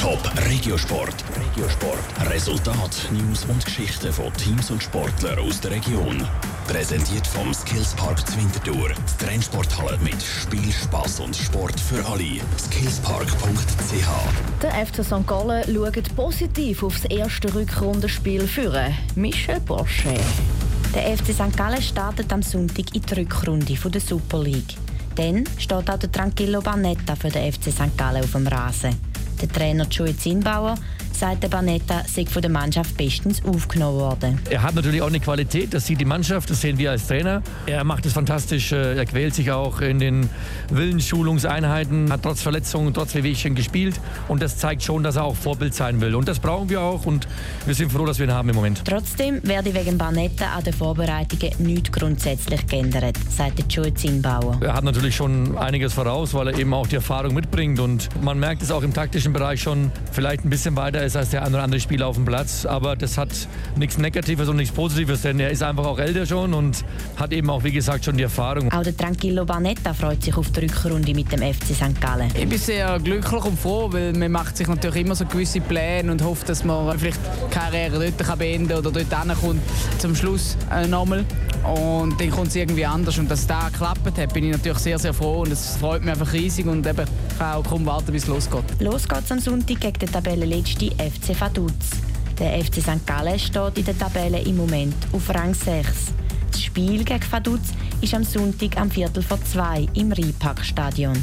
Top Regiosport. Regiosport. Resultat, News und Geschichten von Teams und Sportlern aus der Region. Präsentiert vom Skillspark Zwintertour. Die Trennsporthalle mit Spiel, Spass und Sport für alle. Skillspark.ch. Der FC St. Gallen schaut positiv aufs erste Rückrundenspiel für Michel Porsche. Der FC St. Gallen startet am Sonntag in die Rückrunde der Super League. Dann steht auch der Tranquillo Barnetta für den FC St. Gallen auf dem Rasen. Der Trainer Joey Zinbauer sagt, der Barnetta sei von der Mannschaft bestens aufgenommen worden. Er hat natürlich auch eine Qualität, das sieht die Mannschaft, das sehen wir als Trainer. Er macht es fantastisch, äh, er quält sich auch in den Willensschulungseinheiten, hat trotz Verletzungen, trotz Wehwehchen gespielt und das zeigt schon, dass er auch Vorbild sein will. Und das brauchen wir auch und wir sind froh, dass wir ihn haben im Moment. Trotzdem werde wegen Barnetta an den Vorbereitungen nichts grundsätzlich geändert, sagt Joey Zinbauer. Er hat natürlich schon einiges voraus, weil er eben auch die Erfahrung mitbringt und man merkt es auch im taktischen Bereich schon vielleicht ein bisschen weiter ist als der ein oder andere Spieler auf dem Platz. Aber das hat nichts Negatives und nichts Positives, denn er ist einfach auch älter schon und hat eben auch, wie gesagt, schon die Erfahrung. Auch der Tranquillo Barnetta freut sich auf die Rückrunde mit dem FC St. Gallen. Ich bin sehr glücklich und froh, weil man macht sich natürlich immer so gewisse Pläne und hofft, dass man vielleicht die Karriere dort kann beenden oder dort ankommt zum Schluss äh, nochmal. Und dann kommt es irgendwie anders. Und dass das geklappt hat, bin ich natürlich sehr, sehr froh. Und es freut mich einfach riesig und eben kann auch kaum warten, bis es losgeht. Los geht's am Sonntag gegen den Tabellenletzten FC Vaduz. Der FC St. Gallen steht in der Tabelle im Moment auf Rang 6. Das Spiel gegen Vaduz ist am Sonntag am Viertel vor zwei im Rheinparkstadion.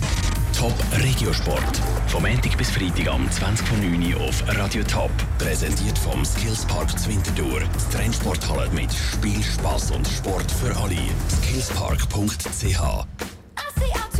Top Regiosport. Vom Montag bis Freitag am 20.09 Uhr auf Radio Top. Präsentiert vom Skillspark Zwintertour. Die Trennsporthalle mit Spiel, Spass und Sport für alle. Skillspark.ch